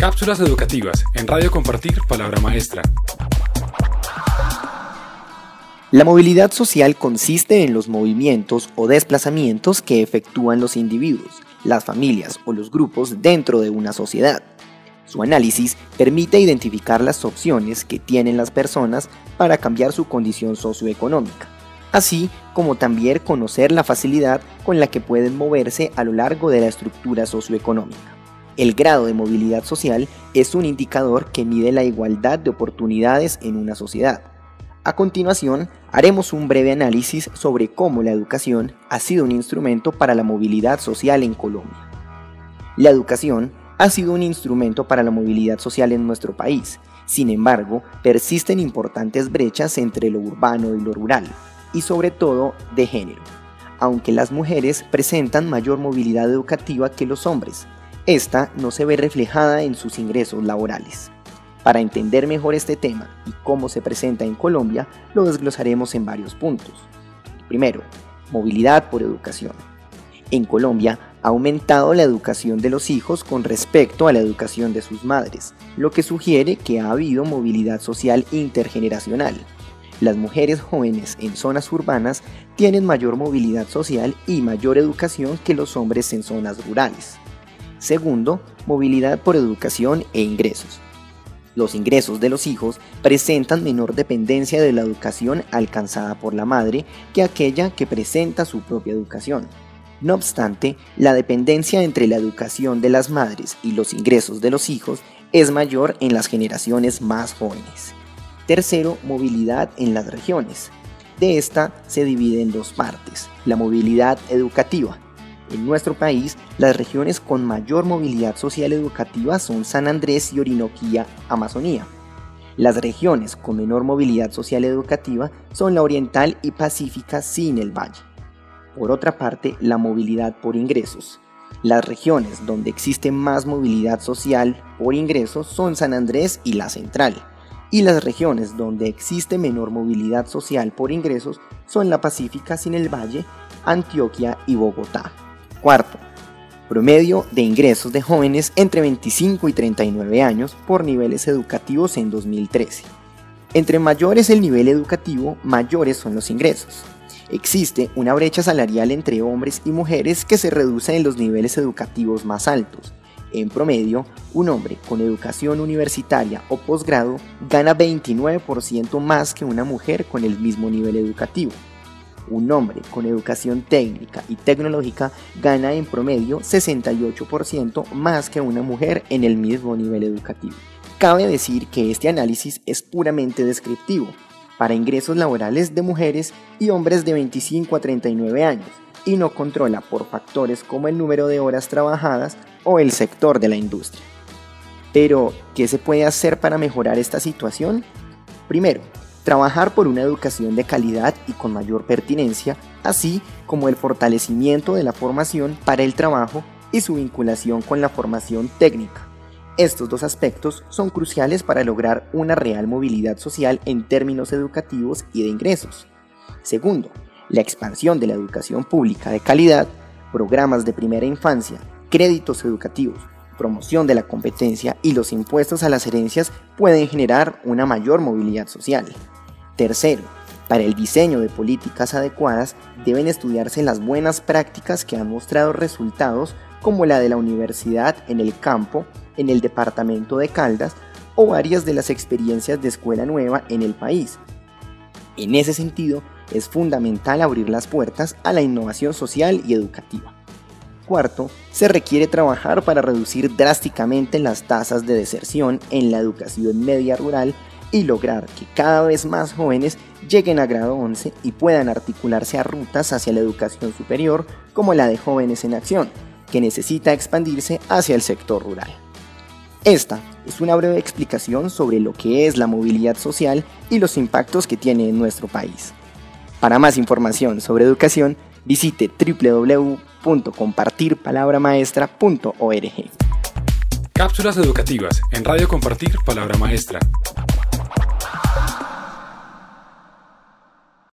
Cápsulas educativas en Radio Compartir Palabra Maestra. La movilidad social consiste en los movimientos o desplazamientos que efectúan los individuos, las familias o los grupos dentro de una sociedad. Su análisis permite identificar las opciones que tienen las personas para cambiar su condición socioeconómica, así como también conocer la facilidad con la que pueden moverse a lo largo de la estructura socioeconómica. El grado de movilidad social es un indicador que mide la igualdad de oportunidades en una sociedad. A continuación, haremos un breve análisis sobre cómo la educación ha sido un instrumento para la movilidad social en Colombia. La educación ha sido un instrumento para la movilidad social en nuestro país. Sin embargo, persisten importantes brechas entre lo urbano y lo rural, y sobre todo de género, aunque las mujeres presentan mayor movilidad educativa que los hombres, esta no se ve reflejada en sus ingresos laborales. Para entender mejor este tema y cómo se presenta en Colombia, lo desglosaremos en varios puntos. Primero, movilidad por educación. En Colombia ha aumentado la educación de los hijos con respecto a la educación de sus madres, lo que sugiere que ha habido movilidad social intergeneracional. Las mujeres jóvenes en zonas urbanas tienen mayor movilidad social y mayor educación que los hombres en zonas rurales. Segundo, movilidad por educación e ingresos. Los ingresos de los hijos presentan menor dependencia de la educación alcanzada por la madre que aquella que presenta su propia educación. No obstante, la dependencia entre la educación de las madres y los ingresos de los hijos es mayor en las generaciones más jóvenes. Tercero, movilidad en las regiones. De esta se divide en dos partes, la movilidad educativa, en nuestro país, las regiones con mayor movilidad social educativa son San Andrés y Orinoquía, Amazonía. Las regiones con menor movilidad social educativa son la Oriental y Pacífica sin el Valle. Por otra parte, la movilidad por ingresos. Las regiones donde existe más movilidad social por ingresos son San Andrés y la Central, y las regiones donde existe menor movilidad social por ingresos son la Pacífica sin el Valle, Antioquia y Bogotá. Cuarto, promedio de ingresos de jóvenes entre 25 y 39 años por niveles educativos en 2013. Entre mayor es el nivel educativo, mayores son los ingresos. Existe una brecha salarial entre hombres y mujeres que se reduce en los niveles educativos más altos. En promedio, un hombre con educación universitaria o posgrado gana 29% más que una mujer con el mismo nivel educativo un hombre con educación técnica y tecnológica gana en promedio 68% más que una mujer en el mismo nivel educativo. Cabe decir que este análisis es puramente descriptivo para ingresos laborales de mujeres y hombres de 25 a 39 años y no controla por factores como el número de horas trabajadas o el sector de la industria. Pero, ¿qué se puede hacer para mejorar esta situación? Primero, trabajar por una educación de calidad y con mayor pertinencia, así como el fortalecimiento de la formación para el trabajo y su vinculación con la formación técnica. Estos dos aspectos son cruciales para lograr una real movilidad social en términos educativos y de ingresos. Segundo, la expansión de la educación pública de calidad, programas de primera infancia, créditos educativos, promoción de la competencia y los impuestos a las herencias pueden generar una mayor movilidad social. Tercero, para el diseño de políticas adecuadas deben estudiarse las buenas prácticas que han mostrado resultados como la de la universidad en el campo, en el departamento de Caldas o varias de las experiencias de escuela nueva en el país. En ese sentido, es fundamental abrir las puertas a la innovación social y educativa. Cuarto, se requiere trabajar para reducir drásticamente las tasas de deserción en la educación media rural y lograr que cada vez más jóvenes lleguen a grado 11 y puedan articularse a rutas hacia la educación superior como la de Jóvenes en Acción, que necesita expandirse hacia el sector rural. Esta es una breve explicación sobre lo que es la movilidad social y los impactos que tiene en nuestro país. Para más información sobre educación, visite www.compartirpalabramaestra.org. Cápsulas educativas en Radio Compartir Palabra Maestra.